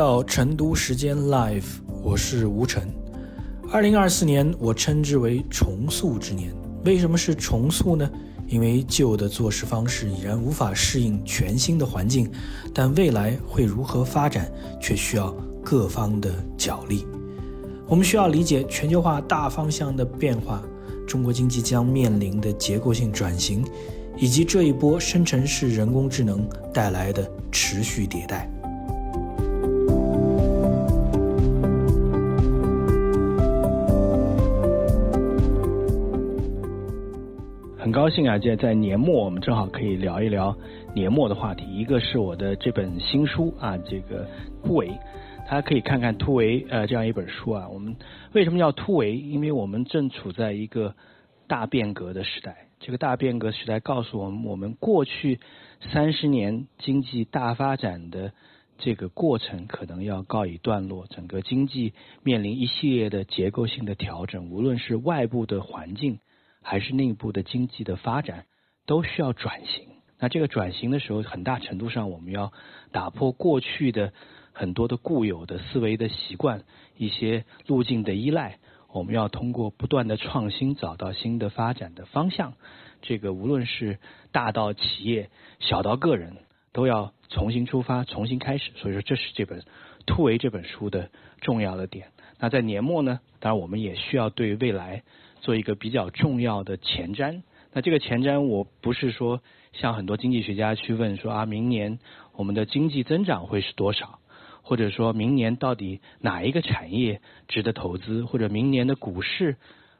到成都时间 Live，我是吴晨。二零二四年我称之为重塑之年。为什么是重塑呢？因为旧的做事方式已然无法适应全新的环境，但未来会如何发展，却需要各方的角力。我们需要理解全球化大方向的变化，中国经济将面临的结构性转型，以及这一波生成式人工智能带来的持续迭代。高兴啊，这在年末，我们正好可以聊一聊年末的话题。一个是我的这本新书啊，这个突围，大家可以看看突围呃这样一本书啊。我们为什么要突围？因为我们正处在一个大变革的时代。这个大变革时代告诉我们，我们过去三十年经济大发展的这个过程可能要告一段落，整个经济面临一系列的结构性的调整，无论是外部的环境。还是内部的经济的发展都需要转型。那这个转型的时候，很大程度上我们要打破过去的很多的固有的思维的习惯，一些路径的依赖。我们要通过不断的创新，找到新的发展的方向。这个无论是大到企业，小到个人，都要重新出发，重新开始。所以说，这是这本《突围》这本书的重要的点。那在年末呢，当然我们也需要对未来。做一个比较重要的前瞻，那这个前瞻我不是说像很多经济学家去问说啊，明年我们的经济增长会是多少，或者说明年到底哪一个产业值得投资，或者明年的股市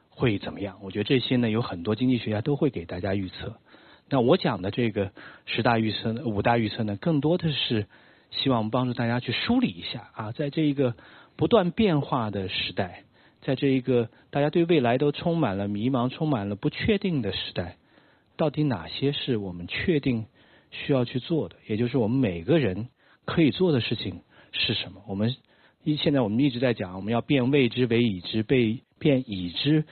会怎么样？我觉得这些呢，有很多经济学家都会给大家预测。那我讲的这个十大预测、五大预测呢，更多的是希望帮助大家去梳理一下啊，在这一个不断变化的时代。在这一个大家对未来都充满了迷茫、充满了不确定的时代，到底哪些是我们确定需要去做的？也就是我们每个人可以做的事情是什么？我们一现在我们一直在讲，我们要变未知为已知，被变已知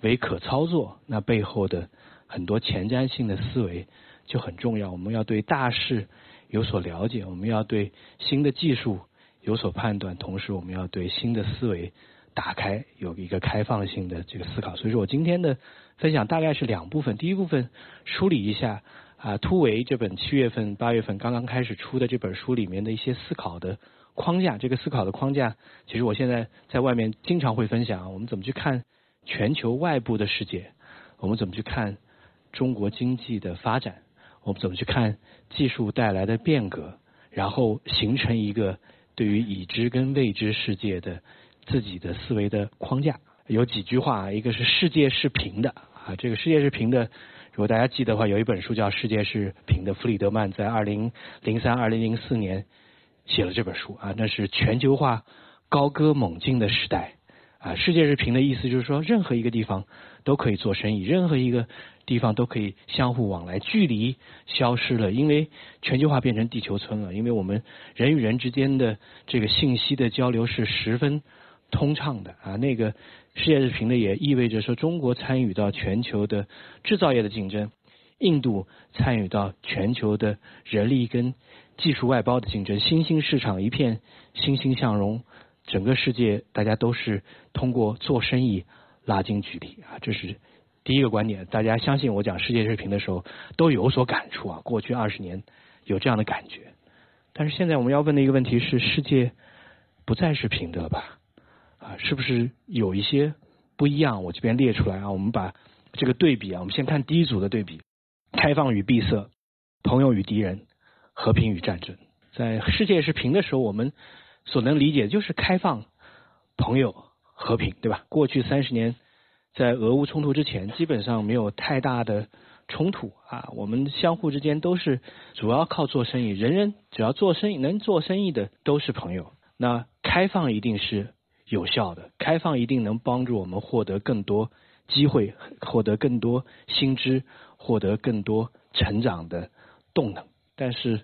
为可操作。那背后的很多前瞻性的思维就很重要。我们要对大势有所了解，我们要对新的技术有所判断，同时我们要对新的思维。打开有一个开放性的这个思考，所以说我今天的分享大概是两部分。第一部分梳理一下啊，突围这本七月份、八月份刚刚开始出的这本书里面的一些思考的框架。这个思考的框架，其实我现在在外面经常会分享。我们怎么去看全球外部的世界？我们怎么去看中国经济的发展？我们怎么去看技术带来的变革？然后形成一个对于已知跟未知世界的。自己的思维的框架有几句话，一个是世界是平的啊，这个世界是平的。如果大家记得的话，有一本书叫《世界是平的》，弗里德曼在二零零三、二零零四年写了这本书啊，那是全球化高歌猛进的时代啊。世界是平的意思就是说，任何一个地方都可以做生意，任何一个地方都可以相互往来，距离消失了，因为全球化变成地球村了，因为我们人与人之间的这个信息的交流是十分。通畅的啊，那个世界是平的，也意味着说中国参与到全球的制造业的竞争，印度参与到全球的人力跟技术外包的竞争，新兴市场一片欣欣向荣，整个世界大家都是通过做生意拉近距离啊，这是第一个观点。大家相信我讲世界是平的时候都有所感触啊，过去二十年有这样的感觉，但是现在我们要问的一个问题是：世界不再是平的了吧？啊，是不是有一些不一样？我这边列出来啊，我们把这个对比啊，我们先看第一组的对比：开放与闭塞，朋友与敌人，和平与战争。在世界是平的时候，我们所能理解就是开放、朋友、和平，对吧？过去三十年，在俄乌冲突之前，基本上没有太大的冲突啊，我们相互之间都是主要靠做生意，人人只要做生意能做生意的都是朋友。那开放一定是。有效的开放一定能帮助我们获得更多机会，获得更多新知，获得更多成长的动能。但是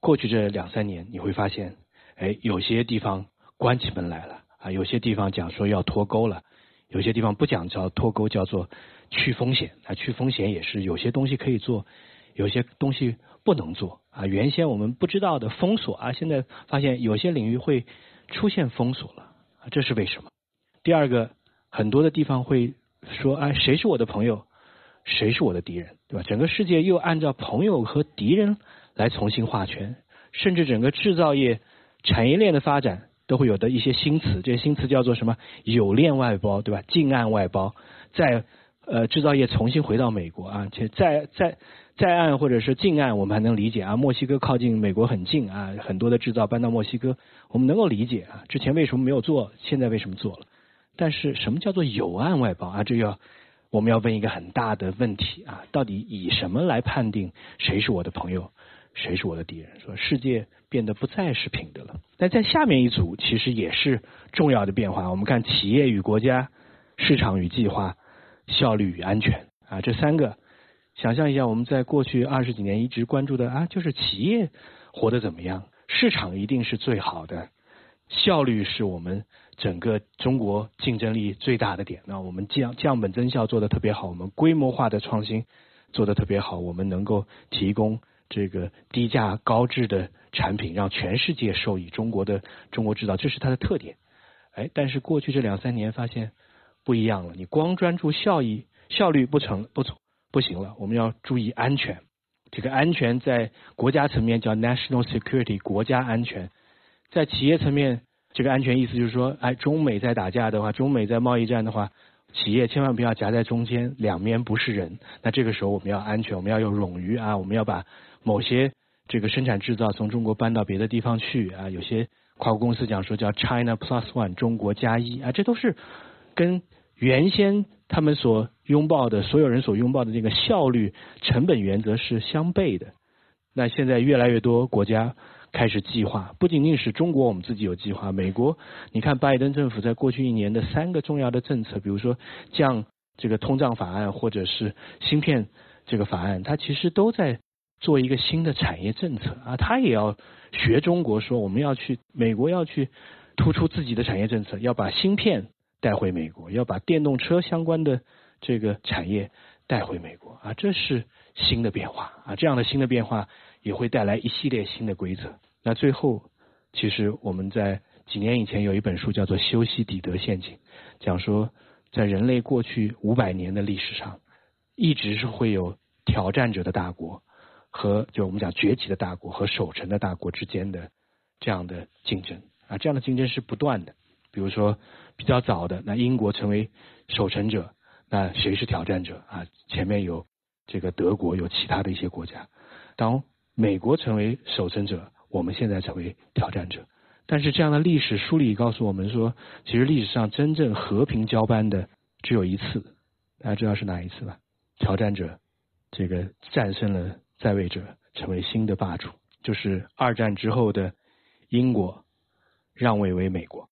过去这两三年，你会发现，哎，有些地方关起门来了啊，有些地方讲说要脱钩了，有些地方不讲叫脱钩，叫做去风险。啊，去风险也是有些东西可以做，有些东西不能做。啊，原先我们不知道的封锁啊，现在发现有些领域会出现封锁了，这是为什么？第二个，很多的地方会说啊，谁是我的朋友，谁是我的敌人，对吧？整个世界又按照朋友和敌人来重新划圈，甚至整个制造业产业链的发展都会有的一些新词，这些新词叫做什么？有链外包，对吧？近岸外包，在呃制造业重新回到美国啊，且在在在岸或者是近岸，我们还能理解啊，墨西哥靠近美国很近啊，很多的制造搬到墨西哥，我们能够理解啊，之前为什么没有做，现在为什么做了？但是什么叫做有岸外包啊？这要我们要问一个很大的问题啊！到底以什么来判定谁是我的朋友，谁是我的敌人？说世界变得不再是平的了。但在下面一组其实也是重要的变化。我们看企业与国家、市场与计划、效率与安全啊，这三个，想象一下，我们在过去二十几年一直关注的啊，就是企业活得怎么样，市场一定是最好的，效率是我们。整个中国竞争力最大的点，那我们降降本增效做的特别好，我们规模化的创新做的特别好，我们能够提供这个低价高质的产品，让全世界受益。中国的中国制造，这是它的特点。哎，但是过去这两三年发现不一样了，你光专注效益效率不成不成不行了，我们要注意安全。这个安全在国家层面叫 national security 国家安全，在企业层面。这个安全意思就是说，哎，中美在打架的话，中美在贸易战的话，企业千万不要夹在中间，两面不是人。那这个时候我们要安全，我们要有冗余啊，我们要把某些这个生产制造从中国搬到别的地方去啊。有些跨国公司讲说叫 China Plus One，中国加一啊，这都是跟原先他们所拥抱的所有人所拥抱的这个效率成本原则是相悖的。那现在越来越多国家。开始计划，不仅仅是中国，我们自己有计划。美国，你看拜登政府在过去一年的三个重要的政策，比如说降这个通胀法案，或者是芯片这个法案，它其实都在做一个新的产业政策啊。他也要学中国，说我们要去美国要去突出自己的产业政策，要把芯片带回美国，要把电动车相关的这个产业带回美国啊。这是新的变化啊，这样的新的变化。也会带来一系列新的规则。那最后，其实我们在几年以前有一本书叫做《修昔底德陷阱》，讲说在人类过去五百年的历史上，一直是会有挑战者的大国和就我们讲崛起的大国和守成的大国之间的这样的竞争啊，这样的竞争是不断的。比如说比较早的，那英国成为守成者，那谁是挑战者啊？前面有这个德国，有其他的一些国家，当。美国成为守成者，我们现在成为挑战者。但是这样的历史梳理告诉我们说，其实历史上真正和平交班的只有一次，大家知道是哪一次吧？挑战者这个战胜了在位者，成为新的霸主，就是二战之后的英国让位为美国。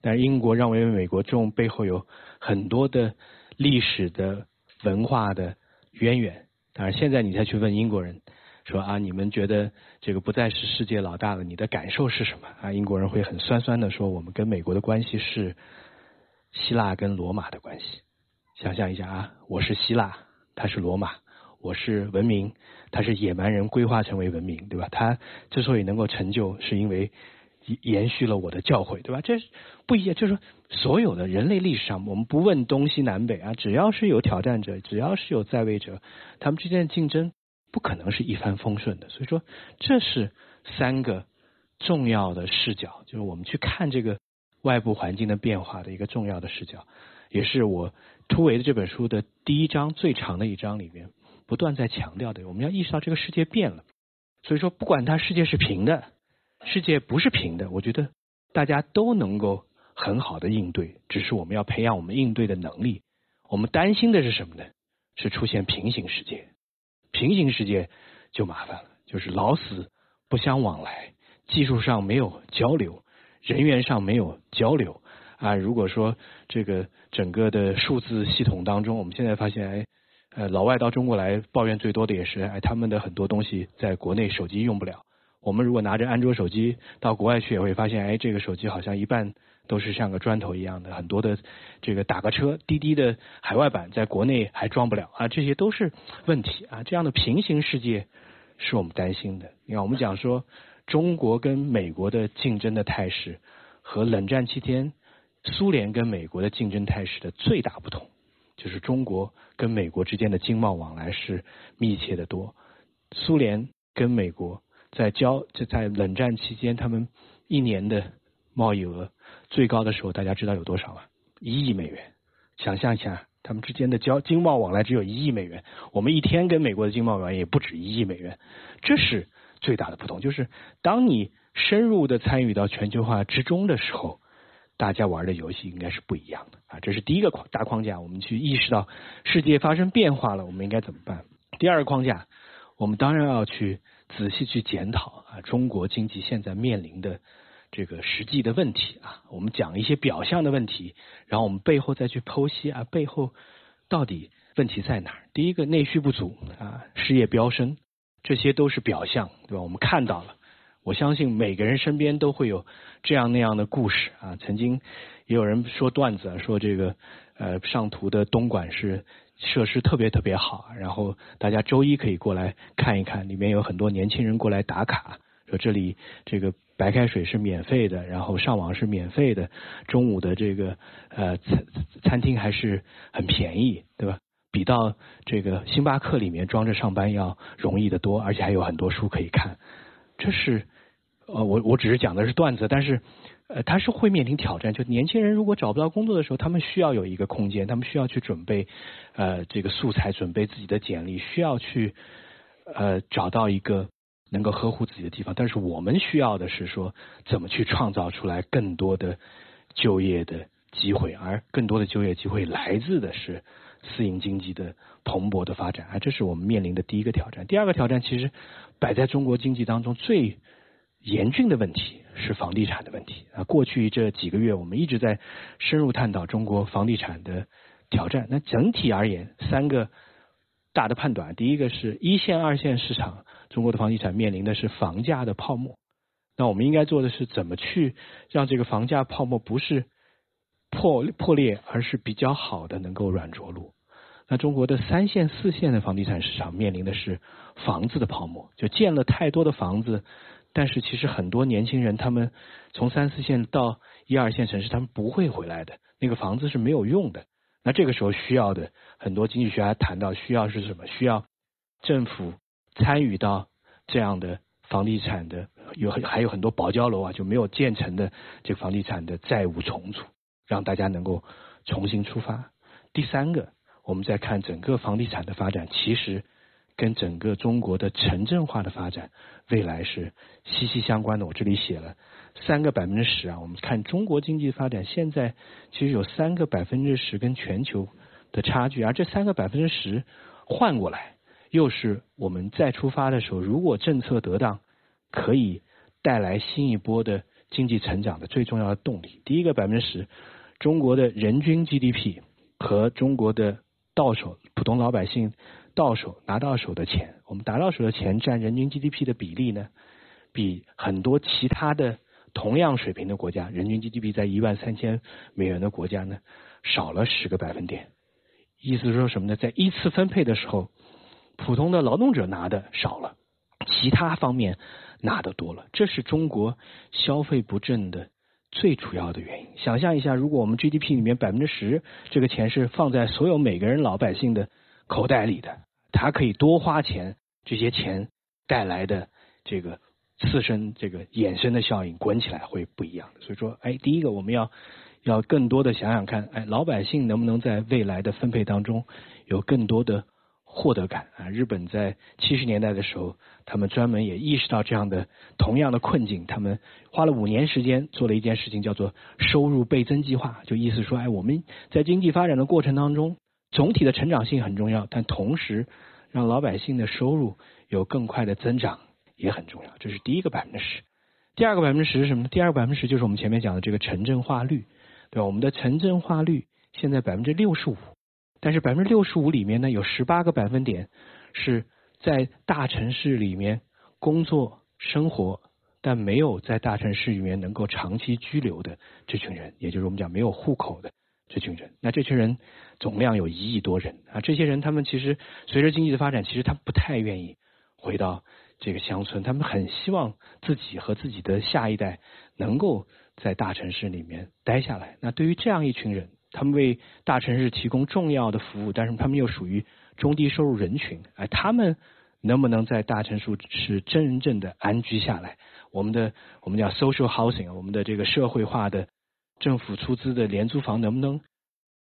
但是英国让位为美国，这种背后有很多的历史的文化的渊源。当然，现在你再去问英国人。说啊，你们觉得这个不再是世界老大了，你的感受是什么？啊，英国人会很酸酸的说，我们跟美国的关系是希腊跟罗马的关系。想象一下啊，我是希腊，他是罗马，我是文明，他是野蛮人规划成为文明，对吧？他之所以能够成就，是因为延续了我的教诲，对吧？这不一样，就是说，所有的人类历史上，我们不问东西南北啊，只要是有挑战者，只要是有在位者，他们之间的竞争。不可能是一帆风顺的，所以说这是三个重要的视角，就是我们去看这个外部环境的变化的一个重要的视角，也是我突围的这本书的第一章最长的一章里面不断在强调的。我们要意识到这个世界变了，所以说不管它世界是平的，世界不是平的，我觉得大家都能够很好的应对，只是我们要培养我们应对的能力。我们担心的是什么呢？是出现平行世界。平行世界就麻烦了，就是老死不相往来，技术上没有交流，人员上没有交流啊。如果说这个整个的数字系统当中，我们现在发现，哎，呃，老外到中国来抱怨最多的也是，哎，他们的很多东西在国内手机用不了，我们如果拿着安卓手机到国外去，也会发现，哎，这个手机好像一半都是像个砖头一样的，很多的这个打个车，滴滴的海外版在国内还装不了啊，这些都是问题啊。这样的平行世界是我们担心的。你看，我们讲说中国跟美国的竞争的态势和冷战期间苏联跟美国的竞争态势的最大不同，就是中国跟美国之间的经贸往来是密切的多，苏联跟美国。在交就在冷战期间，他们一年的贸易额最高的时候，大家知道有多少吗？一亿美元。想象一下，他们之间的交经贸往来只有一亿美元，我们一天跟美国的经贸往来也不止一亿美元。这是最大的不同，就是当你深入的参与到全球化之中的时候，大家玩的游戏应该是不一样的啊。这是第一个框大框架，我们去意识到世界发生变化了，我们应该怎么办？第二个框架，我们当然要去。仔细去检讨啊，中国经济现在面临的这个实际的问题啊，我们讲一些表象的问题，然后我们背后再去剖析啊，背后到底问题在哪儿？第一个，内需不足啊，失业飙升，这些都是表象，对吧？我们看到了，我相信每个人身边都会有这样那样的故事啊。曾经也有人说段子，说这个呃上图的东莞是。设施特别特别好，然后大家周一可以过来看一看，里面有很多年轻人过来打卡，说这里这个白开水是免费的，然后上网是免费的，中午的这个呃餐餐厅还是很便宜，对吧？比到这个星巴克里面装着上班要容易的多，而且还有很多书可以看。这是呃我我只是讲的是段子，但是。呃，他是会面临挑战。就年轻人如果找不到工作的时候，他们需要有一个空间，他们需要去准备呃这个素材，准备自己的简历，需要去呃找到一个能够呵护自己的地方。但是我们需要的是说，怎么去创造出来更多的就业的机会，而更多的就业机会来自的是私营经济的蓬勃的发展。啊，这是我们面临的第一个挑战。第二个挑战其实摆在中国经济当中最严峻的问题。是房地产的问题啊！过去这几个月，我们一直在深入探讨中国房地产的挑战。那整体而言，三个大的判断：第一个是一线、二线市场，中国的房地产面临的是房价的泡沫。那我们应该做的是怎么去让这个房价泡沫不是破破裂，而是比较好的能够软着陆？那中国的三线、四线的房地产市场面临的是房子的泡沫，就建了太多的房子。但是其实很多年轻人，他们从三四线到一二线城市，他们不会回来的。那个房子是没有用的。那这个时候需要的，很多经济学家谈到需要是什么？需要政府参与到这样的房地产的有还有很多保交楼啊，就没有建成的这个房地产的债务重组，让大家能够重新出发。第三个，我们再看整个房地产的发展，其实。跟整个中国的城镇化的发展未来是息息相关的。我这里写了三个百分之十啊，我们看中国经济发展现在其实有三个百分之十跟全球的差距，而这三个百分之十换过来又是我们再出发的时候，如果政策得当，可以带来新一波的经济成长的最重要的动力。第一个百分之十，中国的人均 GDP 和中国的到手普通老百姓。到手拿到手的钱，我们拿到手的钱占人均 GDP 的比例呢，比很多其他的同样水平的国家，人均 GDP 在一万三千美元的国家呢，少了十个百分点。意思是说什么呢？在依次分配的时候，普通的劳动者拿的少了，其他方面拿的多了。这是中国消费不振的最主要的原因。想象一下，如果我们 GDP 里面百分之十这个钱是放在所有每个人老百姓的口袋里的。他可以多花钱，这些钱带来的这个次生这个衍生的效应滚起来会不一样的。所以说，哎，第一个我们要要更多的想想看，哎，老百姓能不能在未来的分配当中有更多的获得感啊？日本在七十年代的时候，他们专门也意识到这样的同样的困境，他们花了五年时间做了一件事情，叫做收入倍增计划，就意思说，哎，我们在经济发展的过程当中。总体的成长性很重要，但同时让老百姓的收入有更快的增长也很重要。这是第一个百分之十。第二个百分之十是什么呢？第二个百分之十就是我们前面讲的这个城镇化率，对吧？我们的城镇化率现在百分之六十五，但是百分之六十五里面呢，有十八个百分点是在大城市里面工作生活，但没有在大城市里面能够长期居留的这群人，也就是我们讲没有户口的这群人。那这群人总量有一亿多人啊，这些人他们其实随着经济的发展，其实他不太愿意回到这个乡村，他们很希望自己和自己的下一代能够在大城市里面待下来。那对于这样一群人，他们为大城市提供重要的服务，但是他们又属于中低收入人群，哎，他们。能不能在大城市是真正的安居下来？我们的我们叫 social housing，我们的这个社会化的政府出资的廉租房能不能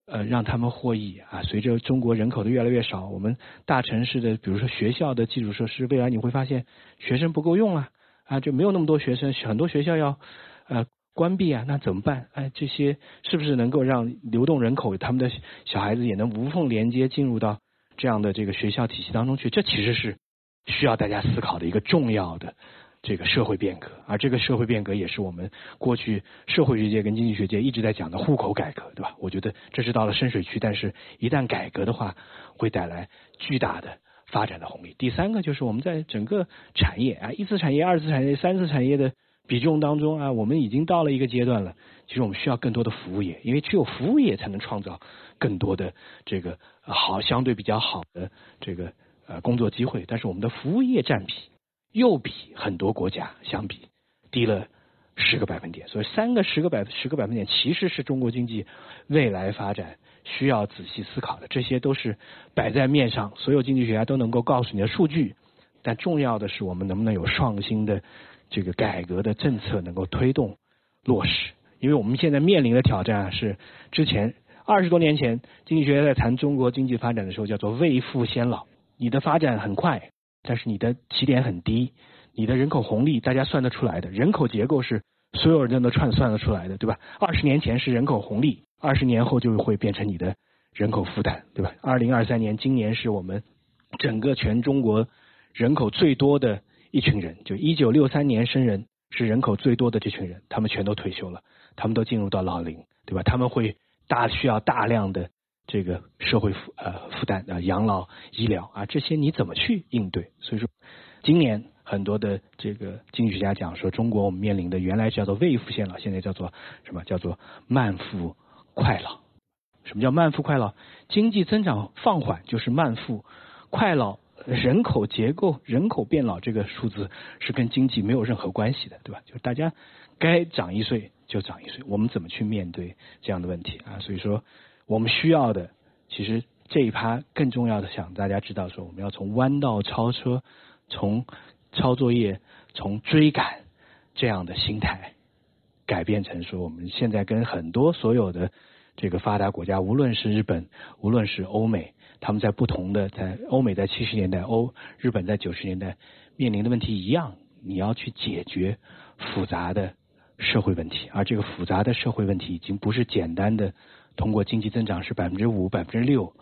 呃让他们获益啊？随着中国人口的越来越少，我们大城市的比如说学校的基础设施，未来你会发现学生不够用啊啊，就没有那么多学生，很多学校要呃关闭啊，那怎么办？哎，这些是不是能够让流动人口他们的小孩子也能无缝连接进入到这样的这个学校体系当中去？这其实是。需要大家思考的一个重要的这个社会变革，而这个社会变革也是我们过去社会学界跟经济学界一直在讲的户口改革，对吧？我觉得这是到了深水区，但是一旦改革的话，会带来巨大的发展的红利。第三个就是我们在整个产业啊，一次产业、二次产业、三次产业的比重当中啊，我们已经到了一个阶段了。其实我们需要更多的服务业，因为只有服务业才能创造更多的这个好相对比较好的这个。呃，工作机会，但是我们的服务业占比又比很多国家相比低了十个百分点，所以三个十个百十个百分点其实是中国经济未来发展需要仔细思考的。这些都是摆在面上，所有经济学家都能够告诉你的数据。但重要的是，我们能不能有创新的这个改革的政策能够推动落实？因为我们现在面临的挑战是，之前二十多年前经济学家在谈中国经济发展的时候，叫做未富先老。你的发展很快，但是你的起点很低，你的人口红利大家算得出来的，人口结构是所有人都能串算得出来的，对吧？二十年前是人口红利，二十年后就会变成你的人口负担，对吧？二零二三年，今年是我们整个全中国人口最多的一群人，就一九六三年生人是人口最多的这群人，他们全都退休了，他们都进入到老龄，对吧？他们会大需要大量的。这个社会负呃负担啊，养老医疗啊，这些你怎么去应对？所以说，今年很多的这个经济学家讲说，中国我们面临的原来叫做未富先老，现在叫做什么？叫做慢富快老。什么叫慢富快老？经济增长放缓就是慢富快老，人口结构人口变老这个数字是跟经济没有任何关系的，对吧？就是大家该长一岁就长一岁，我们怎么去面对这样的问题啊？所以说。我们需要的，其实这一趴更重要的，想大家知道说，我们要从弯道超车，从抄作业，从追赶这样的心态，改变成说，我们现在跟很多所有的这个发达国家，无论是日本，无论是欧美，他们在不同的在欧美在七十年代，欧日本在九十年代面临的问题一样，你要去解决复杂的社会问题，而这个复杂的社会问题已经不是简单的。通过经济增长是百分之五、百分之六，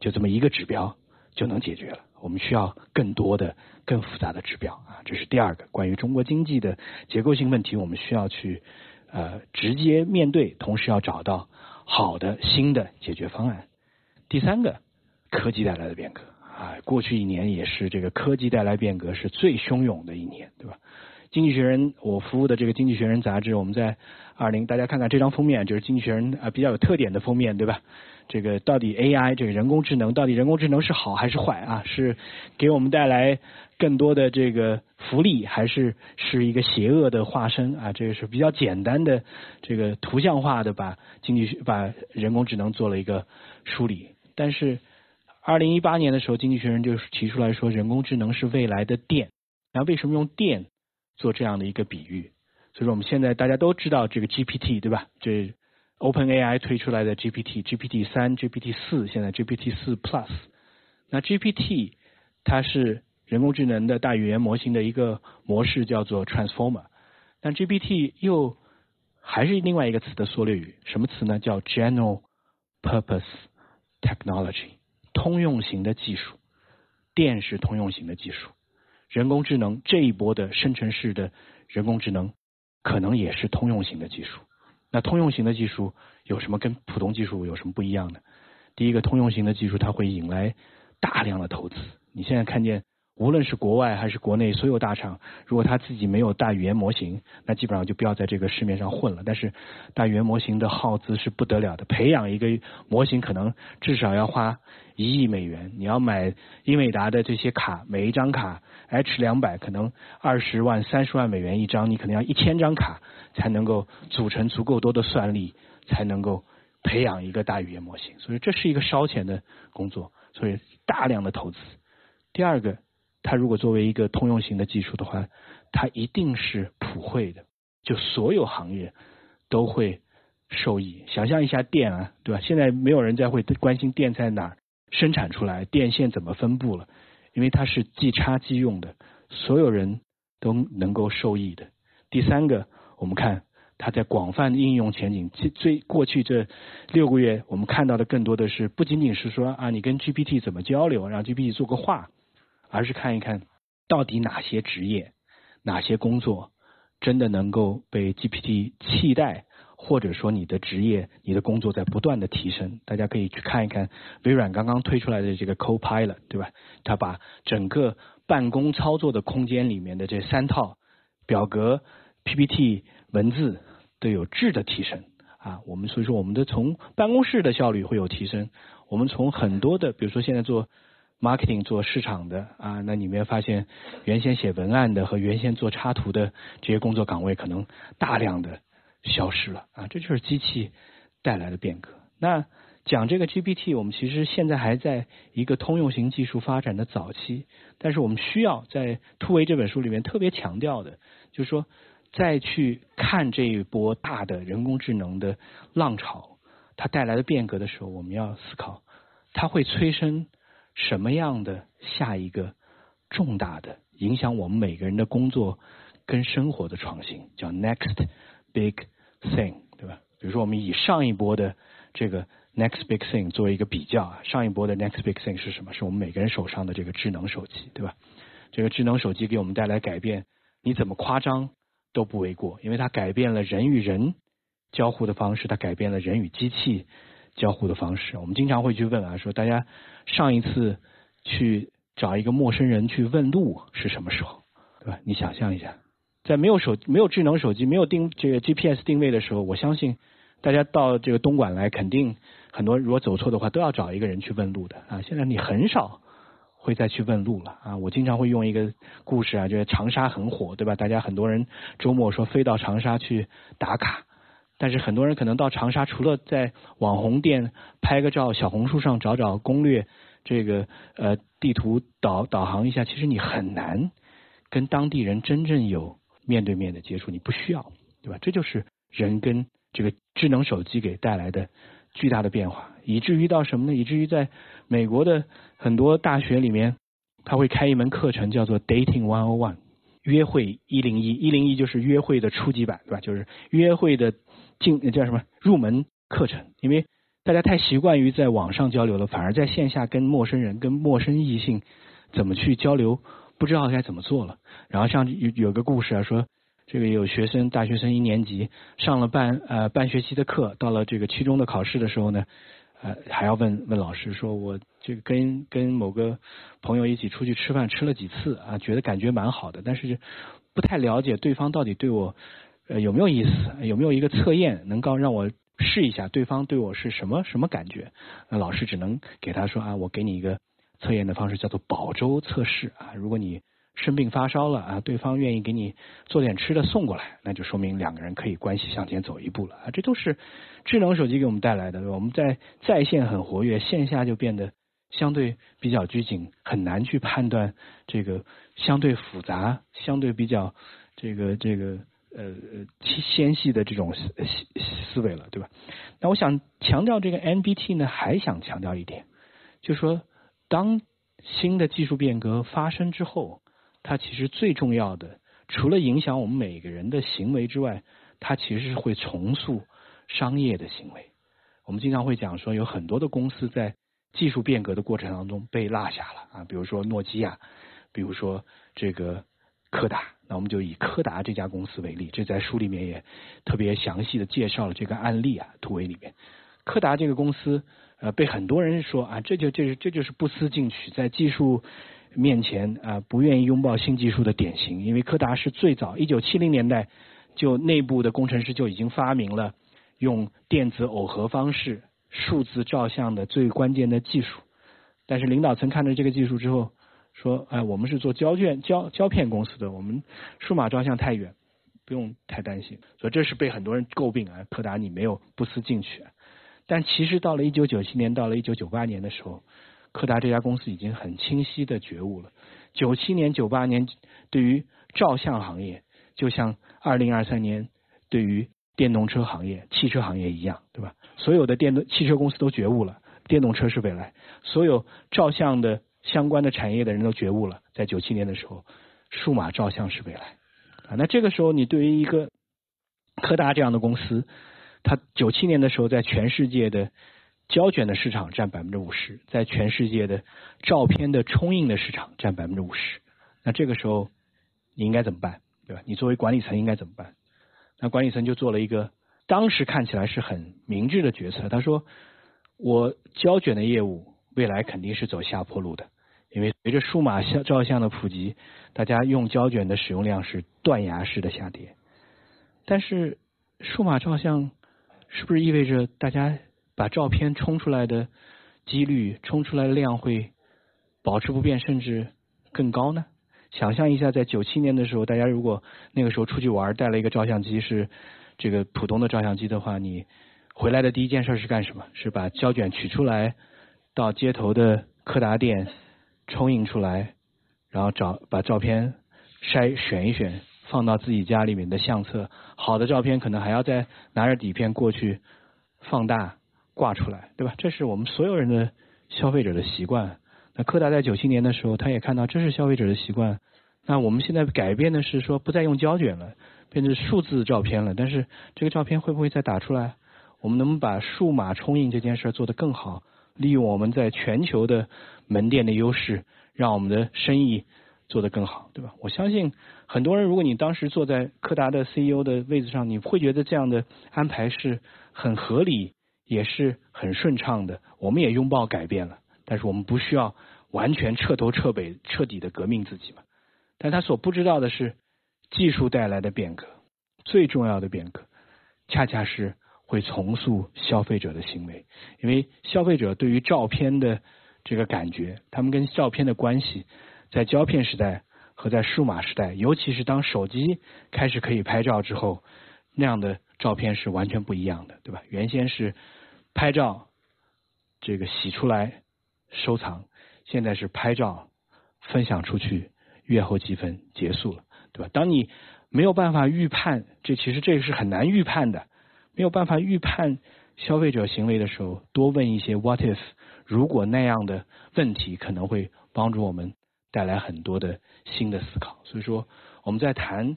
就这么一个指标就能解决了。我们需要更多的、更复杂的指标啊，这是第二个关于中国经济的结构性问题，我们需要去呃直接面对，同时要找到好的新的解决方案。第三个，科技带来的变革啊，过去一年也是这个科技带来变革是最汹涌的一年，对吧？经济学人，我服务的这个经济学人杂志，我们在二零，大家看看这张封面，就是经济学人啊比较有特点的封面，对吧？这个到底 AI 这个人工智能到底人工智能是好还是坏啊？是给我们带来更多的这个福利，还是是一个邪恶的化身啊？这个是比较简单的这个图像化的把经济学把人工智能做了一个梳理。但是二零一八年的时候，经济学人就提出来说，人工智能是未来的电。然后为什么用电？做这样的一个比喻，所以说我们现在大家都知道这个 GPT 对吧？这 OpenAI 推出来的 GPT，GPT 三、GPT 四，现在 GPT 四 Plus。那 GPT 它是人工智能的大语言模型的一个模式，叫做 Transformer。但 GPT 又还是另外一个词的缩略语，什么词呢？叫 General Purpose Technology，通用型的技术。电是通用型的技术。人工智能这一波的生成式的人工智能，可能也是通用型的技术。那通用型的技术有什么跟普通技术有什么不一样呢？第一个，通用型的技术它会引来大量的投资。你现在看见无论是国外还是国内，所有大厂，如果他自己没有大语言模型，那基本上就不要在这个市面上混了。但是，大语言模型的耗资是不得了的，培养一个模型可能至少要花一亿美元。你要买英伟达的这些卡，每一张卡 H 两百可能二十万、三十万美元一张，你可能要一千张卡才能够组成足够多的算力，才能够培养一个大语言模型。所以这是一个烧钱的工作，所以大量的投资。第二个。它如果作为一个通用型的技术的话，它一定是普惠的，就所有行业都会受益。想象一下电啊，对吧？现在没有人再会关心电在哪儿生产出来，电线怎么分布了，因为它是即插即用的，所有人都能够受益的。第三个，我们看它在广泛的应用前景，最过去这六个月，我们看到的更多的是不仅仅是说啊，你跟 GPT 怎么交流，让 GPT 做个画。而是看一看，到底哪些职业、哪些工作真的能够被 GPT 替代，或者说你的职业、你的工作在不断的提升。大家可以去看一看微软刚刚推出来的这个 Copilot，对吧？它把整个办公操作的空间里面的这三套表格、PPT、文字都有质的提升啊。我们所以说，我们的从办公室的效率会有提升。我们从很多的，比如说现在做。Marketing 做市场的啊，那里面发现原先写文案的和原先做插图的这些工作岗位可能大量的消失了啊，这就是机器带来的变革。那讲这个 GPT，我们其实现在还在一个通用型技术发展的早期，但是我们需要在突围这本书里面特别强调的，就是说再去看这一波大的人工智能的浪潮，它带来的变革的时候，我们要思考它会催生。什么样的下一个重大的影响我们每个人的工作跟生活的创新，叫 next big thing，对吧？比如说，我们以上一波的这个 next big thing 作为一个比较啊，上一波的 next big thing 是什么？是我们每个人手上的这个智能手机，对吧？这个智能手机给我们带来改变，你怎么夸张都不为过，因为它改变了人与人交互的方式，它改变了人与机器。交互的方式，我们经常会去问啊，说大家上一次去找一个陌生人去问路是什么时候，对吧？你想象一下，在没有手、没有智能手机、没有定这个 GPS 定位的时候，我相信大家到这个东莞来，肯定很多如果走错的话，都要找一个人去问路的啊。现在你很少会再去问路了啊。我经常会用一个故事啊，就是长沙很火，对吧？大家很多人周末说飞到长沙去打卡。但是很多人可能到长沙，除了在网红店拍个照，小红书上找找攻略，这个呃地图导导航一下，其实你很难跟当地人真正有面对面的接触，你不需要，对吧？这就是人跟这个智能手机给带来的巨大的变化，以至于到什么呢？以至于在美国的很多大学里面，他会开一门课程叫做 Dating One O One，约会一零一，一零一就是约会的初级版，对吧？就是约会的。进叫什么入门课程？因为大家太习惯于在网上交流了，反而在线下跟陌生人、跟陌生异性怎么去交流，不知道该怎么做了。然后像有有个故事啊，说这个有学生大学生一年级上了半呃半学期的课，到了这个期中的考试的时候呢，呃还要问问老师说，我这个跟跟某个朋友一起出去吃饭吃了几次啊，觉得感觉蛮好的，但是不太了解对方到底对我。呃，有没有意思？有没有一个测验能够让我试一下对方对我是什么什么感觉？那老师只能给他说啊，我给你一个测验的方式，叫做保周测试啊。如果你生病发烧了啊，对方愿意给你做点吃的送过来，那就说明两个人可以关系向前走一步了啊。这都是智能手机给我们带来的。我们在在线很活跃，线下就变得相对比较拘谨，很难去判断这个相对复杂、相对比较这个这个。呃呃，纤细的这种思思维了，对吧？那我想强调这个 NBT 呢，还想强调一点，就说，当新的技术变革发生之后，它其实最重要的，除了影响我们每个人的行为之外，它其实是会重塑商业的行为。我们经常会讲说，有很多的公司在技术变革的过程当中被落下了啊，比如说诺基亚，比如说这个柯达。那我们就以柯达这家公司为例，这在书里面也特别详细的介绍了这个案例啊，图为里面，柯达这个公司呃被很多人说啊，这就这这就是不思进取，在技术面前啊不愿意拥抱新技术的典型，因为柯达是最早一九七零年代就内部的工程师就已经发明了用电子耦合方式数字照相的最关键的技术，但是领导层看着这个技术之后说，哎，我们是做胶卷胶胶片公司的，我们数码照相太远，不用太担心，所以这是被很多人诟病啊，柯达你没有不思进取。但其实到了一九九七年，到了一九九八年的时候。柯达这家公司已经很清晰的觉悟了。九七年、九八年对于照相行业，就像二零二三年对于电动车行业、汽车行业一样，对吧？所有的电动汽车公司都觉悟了，电动车是未来。所有照相的相关的产业的人都觉悟了，在九七年的时候，数码照相是未来。啊，那这个时候你对于一个柯达这样的公司，它九七年的时候在全世界的。胶卷的市场占百分之五十，在全世界的照片的冲印的市场占百分之五十。那这个时候你应该怎么办？对吧？你作为管理层应该怎么办？那管理层就做了一个当时看起来是很明智的决策。他说：“我胶卷的业务未来肯定是走下坡路的，因为随着数码相照相的普及，大家用胶卷的使用量是断崖式的下跌。但是数码照相是不是意味着大家？”把照片冲出来的几率、冲出来的量会保持不变，甚至更高呢？想象一下，在九七年的时候，大家如果那个时候出去玩，带了一个照相机，是这个普通的照相机的话，你回来的第一件事是干什么？是把胶卷取出来，到街头的柯达店冲印出来，然后找把照片筛选一选，放到自己家里面的相册。好的照片可能还要再拿着底片过去放大。挂出来，对吧？这是我们所有人的消费者的习惯。那柯达在九七年的时候，他也看到这是消费者的习惯。那我们现在改变的是说，不再用胶卷了，变成数字照片了。但是这个照片会不会再打出来？我们能不能把数码冲印这件事做得更好？利用我们在全球的门店的优势，让我们的生意做得更好，对吧？我相信很多人，如果你当时坐在柯达的 CEO 的位置上，你会觉得这样的安排是很合理。也是很顺畅的，我们也拥抱改变了，但是我们不需要完全彻头彻尾、彻底的革命自己嘛。但他所不知道的是，技术带来的变革，最重要的变革，恰恰是会重塑消费者的行为，因为消费者对于照片的这个感觉，他们跟照片的关系，在胶片时代和在数码时代，尤其是当手机开始可以拍照之后，那样的照片是完全不一样的，对吧？原先是。拍照，这个洗出来收藏，现在是拍照分享出去，阅后积分结束了，对吧？当你没有办法预判，这其实这个是很难预判的，没有办法预判消费者行为的时候，多问一些 “what if”，如果那样的问题，可能会帮助我们带来很多的新的思考。所以说，我们在谈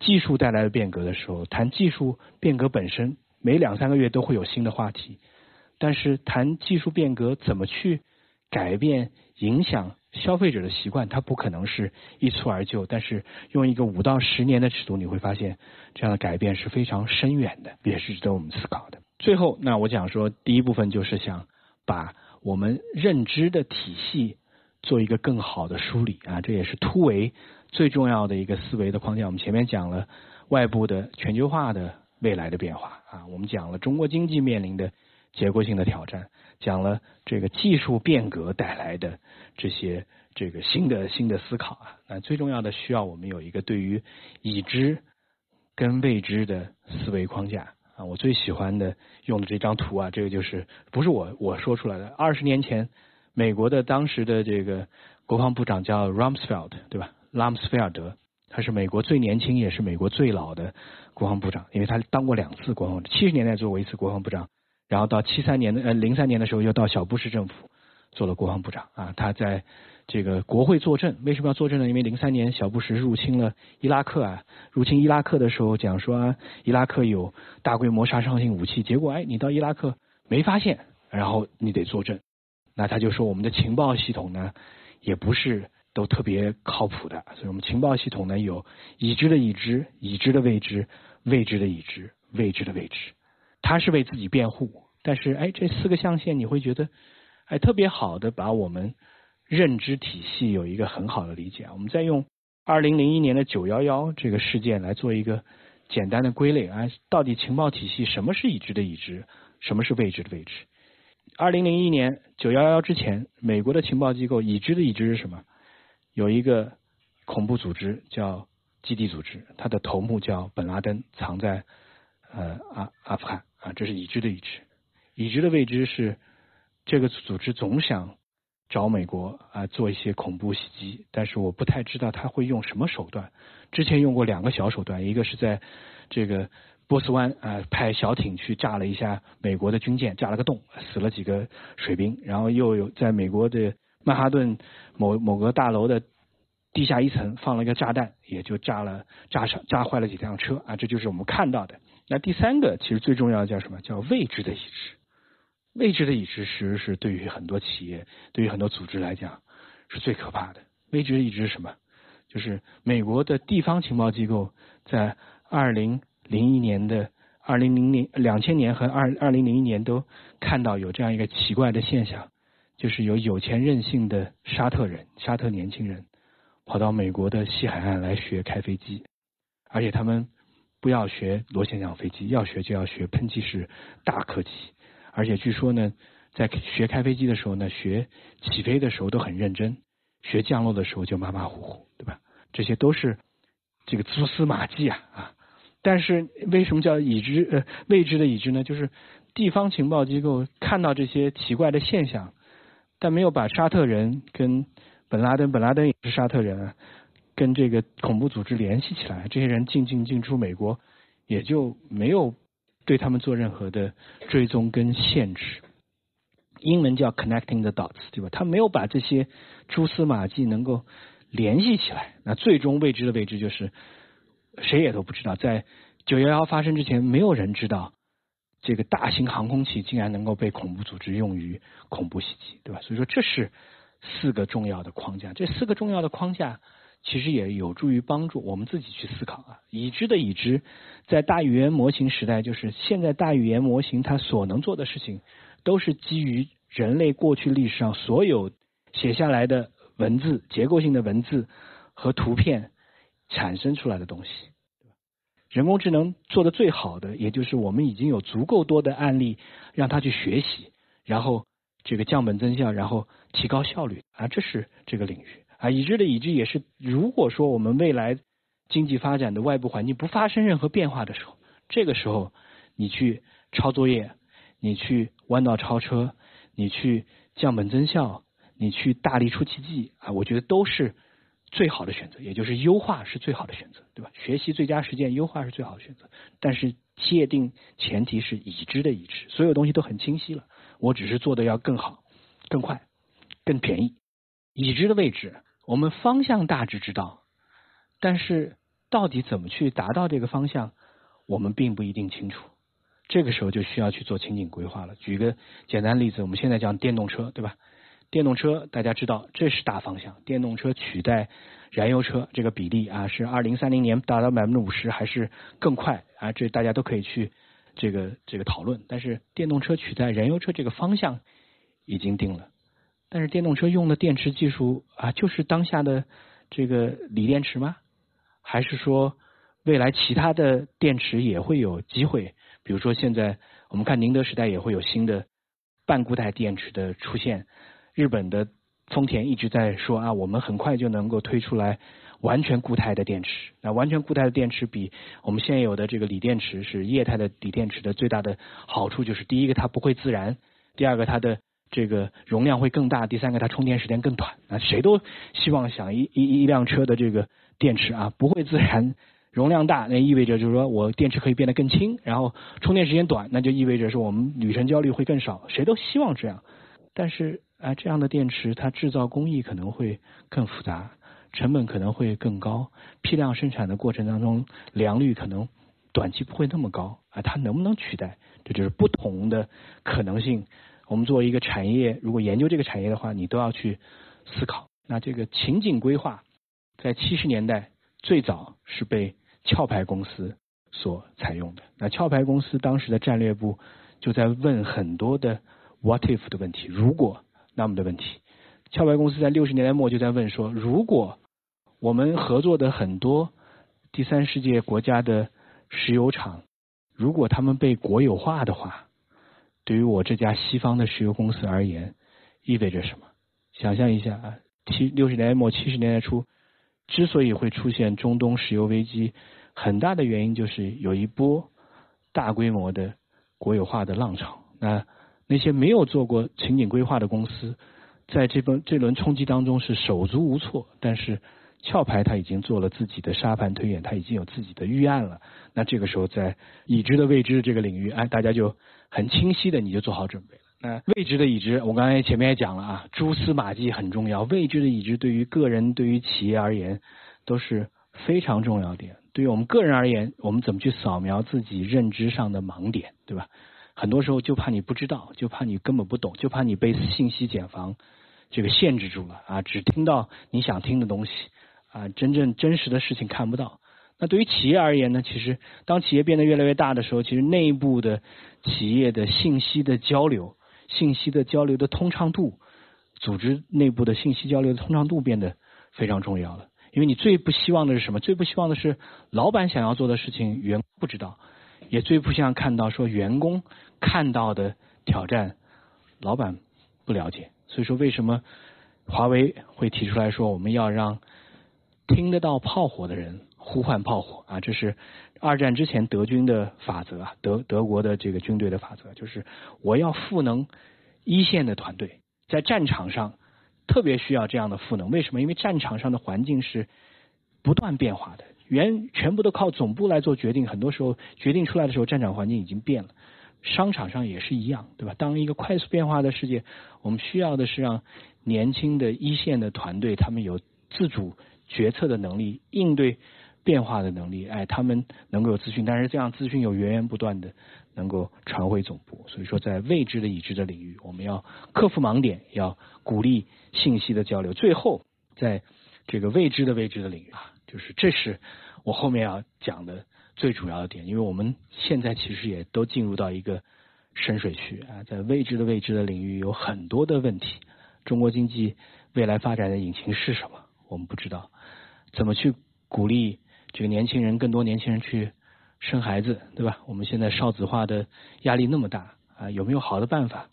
技术带来的变革的时候，谈技术变革本身，每两三个月都会有新的话题。但是谈技术变革怎么去改变影响消费者的习惯，它不可能是一蹴而就。但是用一个五到十年的尺度，你会发现这样的改变是非常深远的，也是值得我们思考的。最后，那我讲说第一部分就是想把我们认知的体系做一个更好的梳理啊，这也是突围最重要的一个思维的框架。我们前面讲了外部的全球化的未来的变化啊，我们讲了中国经济面临的。结构性的挑战，讲了这个技术变革带来的这些这个新的新的思考啊，那最重要的需要我们有一个对于已知跟未知的思维框架啊。我最喜欢的用的这张图啊，这个就是不是我我说出来的。二十年前，美国的当时的这个国防部长叫 Rumsfeld，对吧？拉姆斯菲尔德，他是美国最年轻也是美国最老的国防部长，因为他当过两次国防，七十年代做过一次国防部长。然后到七三年的呃零三年的时候，又到小布什政府做了国防部长啊。他在这个国会作证，为什么要作证呢？因为零三年小布什入侵了伊拉克啊，入侵伊拉克的时候讲说伊拉克有大规模杀伤性武器，结果哎你到伊拉克没发现，然后你得作证。那他就说我们的情报系统呢也不是都特别靠谱的，所以我们情报系统呢有已知的已知、已知的未知、未知的已知、未知的未知。他是为自己辩护，但是哎，这四个象限你会觉得哎特别好的把我们认知体系有一个很好的理解。我们再用二零零一年的九幺幺这个事件来做一个简单的归类啊，到底情报体系什么是已知的已知，什么是未知的未知？二零零一年九幺幺之前，美国的情报机构已知的已知是什么？有一个恐怖组织叫基地组织，它的头目叫本拉登，藏在呃阿阿富汗啊，这是已知的已知。已知的未知是这个组织总想找美国啊做一些恐怖袭击，但是我不太知道他会用什么手段。之前用过两个小手段，一个是在这个波斯湾啊派小艇去炸了一下美国的军舰，炸了个洞，死了几个水兵，然后又有在美国的曼哈顿某某个大楼的地下一层放了一个炸弹，也就炸了炸伤炸坏了几辆车啊，这就是我们看到的。那第三个其实最重要的叫什么？叫未知的已知。未知的已知，其实是对于很多企业、对于很多组织来讲是最可怕的。未知的已知是什么？就是美国的地方情报机构在二零零一年的二零零零两千年和二二零零一年都看到有这样一个奇怪的现象，就是有有钱任性的沙特人、沙特年轻人跑到美国的西海岸来学开飞机，而且他们不要学螺旋桨飞机，要学就要学喷气式大客机。而且据说呢，在学开飞机的时候呢，学起飞的时候都很认真，学降落的时候就马马虎虎，对吧？这些都是这个蛛丝马迹啊啊！但是为什么叫已知呃未知的已知呢？就是地方情报机构看到这些奇怪的现象，但没有把沙特人跟本拉登，本拉登也是沙特人啊，跟这个恐怖组织联系起来，这些人进进进出美国，也就没有。对他们做任何的追踪跟限制，英文叫 connecting the dots，对吧？他没有把这些蛛丝马迹能够联系起来。那最终未知的未知就是谁也都不知道，在九幺幺发生之前，没有人知道这个大型航空器竟然能够被恐怖组织用于恐怖袭击，对吧？所以说这是四个重要的框架，这四个重要的框架。其实也有助于帮助我们自己去思考啊。已知的已知，在大语言模型时代，就是现在大语言模型它所能做的事情，都是基于人类过去历史上所有写下来的文字、结构性的文字和图片产生出来的东西。人工智能做的最好的，也就是我们已经有足够多的案例让它去学习，然后这个降本增效，然后提高效率啊，这是这个领域。啊，已知的已知也是，如果说我们未来经济发展的外部环境不发生任何变化的时候，这个时候你去抄作业，你去弯道超车，你去降本增效，你去大力出奇迹啊，我觉得都是最好的选择，也就是优化是最好的选择，对吧？学习最佳实践，优化是最好的选择。但是界定前提是已知的已知，所有东西都很清晰了，我只是做的要更好、更快、更便宜。已知的位置。我们方向大致知道，但是到底怎么去达到这个方向，我们并不一定清楚。这个时候就需要去做情景规划了。举个简单例子，我们现在讲电动车，对吧？电动车大家知道这是大方向，电动车取代燃油车这个比例啊，是二零三零年达到百分之五十还是更快啊？这大家都可以去这个这个讨论。但是电动车取代燃油车这个方向已经定了。但是电动车用的电池技术啊，就是当下的这个锂电池吗？还是说未来其他的电池也会有机会？比如说现在我们看宁德时代也会有新的半固态电池的出现。日本的丰田一直在说啊，我们很快就能够推出来完全固态的电池。那完全固态的电池比我们现有的这个锂电池是液态的锂电池的最大的好处就是，第一个它不会自燃，第二个它的。这个容量会更大，第三个它充电时间更短啊，谁都希望想一一一辆车的这个电池啊不会自燃，容量大，那意味着就是说我电池可以变得更轻，然后充电时间短，那就意味着是我们旅程焦虑会更少，谁都希望这样。但是啊，这样的电池它制造工艺可能会更复杂，成本可能会更高，批量生产的过程当中良率可能短期不会那么高啊，它能不能取代？这就是不同的可能性。我们作为一个产业，如果研究这个产业的话，你都要去思考。那这个情景规划，在七十年代最早是被壳牌公司所采用的。那壳牌公司当时的战略部就在问很多的 “what if” 的问题，如果那么的问题。壳牌公司在六十年代末就在问说，如果我们合作的很多第三世界国家的石油厂，如果他们被国有化的话，对于我这家西方的石油公司而言，意味着什么？想象一下啊，七六十年代末七十年代初，之所以会出现中东石油危机，很大的原因就是有一波大规模的国有化的浪潮。那那些没有做过情景规划的公司，在这轮这轮冲击当中是手足无措。但是壳牌他已经做了自己的沙盘推演，他已经有自己的预案了。那这个时候在已知的未知这个领域，哎，大家就很清晰的你就做好准备了。那未知的已知，我刚才前面也讲了啊，蛛丝马迹很重要。未知的已知对于个人、对于企业而言都是非常重要点。对于我们个人而言，我们怎么去扫描自己认知上的盲点，对吧？很多时候就怕你不知道，就怕你根本不懂，就怕你被信息茧房这个限制住了啊！只听到你想听的东西啊，真正真实的事情看不到。那对于企业而言呢？其实当企业变得越来越大的时候，其实内部的企业的信息的交流、信息的交流的通畅度、组织内部的信息交流的通畅度变得非常重要了。因为你最不希望的是什么？最不希望的是老板想要做的事情，员不知道。也最不想看到说员工看到的挑战，老板不了解。所以说，为什么华为会提出来说我们要让听得到炮火的人呼唤炮火啊？这是二战之前德军的法则啊，德德国的这个军队的法则，就是我要赋能一线的团队，在战场上特别需要这样的赋能。为什么？因为战场上的环境是不断变化的。原全部都靠总部来做决定，很多时候决定出来的时候，战场环境已经变了。商场上也是一样，对吧？当一个快速变化的世界，我们需要的是让年轻的一线的团队，他们有自主决策的能力，应对变化的能力。哎，他们能够有资讯，但是这样资讯有源源不断的能够传回总部。所以说，在未知的已知的领域，我们要克服盲点，要鼓励信息的交流。最后，在这个未知的未知的领域啊。就是这是我后面要讲的最主要的点，因为我们现在其实也都进入到一个深水区啊，在未知的未知的领域有很多的问题。中国经济未来发展的引擎是什么？我们不知道。怎么去鼓励这个年轻人，更多年轻人去生孩子，对吧？我们现在少子化的压力那么大啊，有没有好的办法？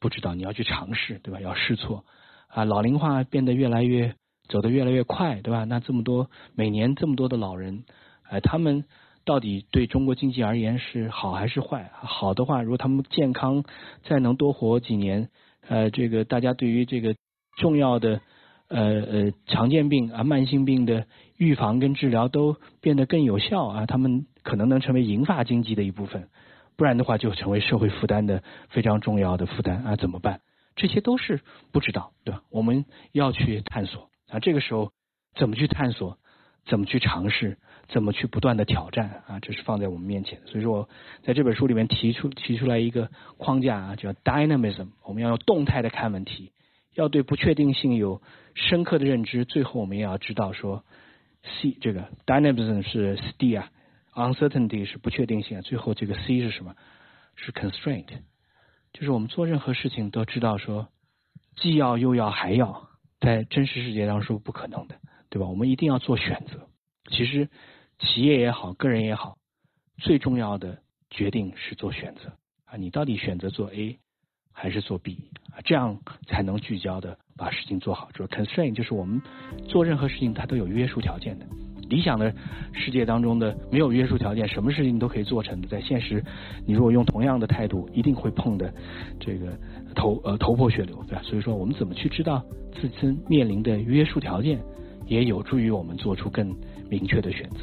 不知道，你要去尝试，对吧？要试错啊，老龄化变得越来越。走得越来越快，对吧？那这么多每年这么多的老人，哎，他们到底对中国经济而言是好还是坏？好的话，如果他们健康再能多活几年，呃，这个大家对于这个重要的呃呃常见病啊、慢性病的预防跟治疗都变得更有效啊，他们可能能成为银发经济的一部分，不然的话就成为社会负担的非常重要的负担啊，怎么办？这些都是不知道，对吧？我们要去探索。啊，这个时候怎么去探索，怎么去尝试，怎么去不断的挑战啊，这是放在我们面前。所以说，我在这本书里面提出提出来一个框架啊，叫 dynamism。我们要用动态的看问题，要对不确定性有深刻的认知。最后，我们也要知道说，c 这个 dynamism 是 d 啊，uncertainty 是不确定性。最后这个 c 是什么？是 constraint，就是我们做任何事情都知道说，既要又要还要。在真实世界当中是不可能的，对吧？我们一定要做选择。其实企业也好，个人也好，最重要的决定是做选择啊！你到底选择做 A 还是做 B 啊？这样才能聚焦的把事情做好。就是 constraint，就是我们做任何事情它都有约束条件的。理想的世界当中的没有约束条件，什么事情都可以做成的。在现实，你如果用同样的态度，一定会碰的这个。头呃头破血流，对吧？所以说，我们怎么去知道自身面临的约束条件，也有助于我们做出更明确的选择。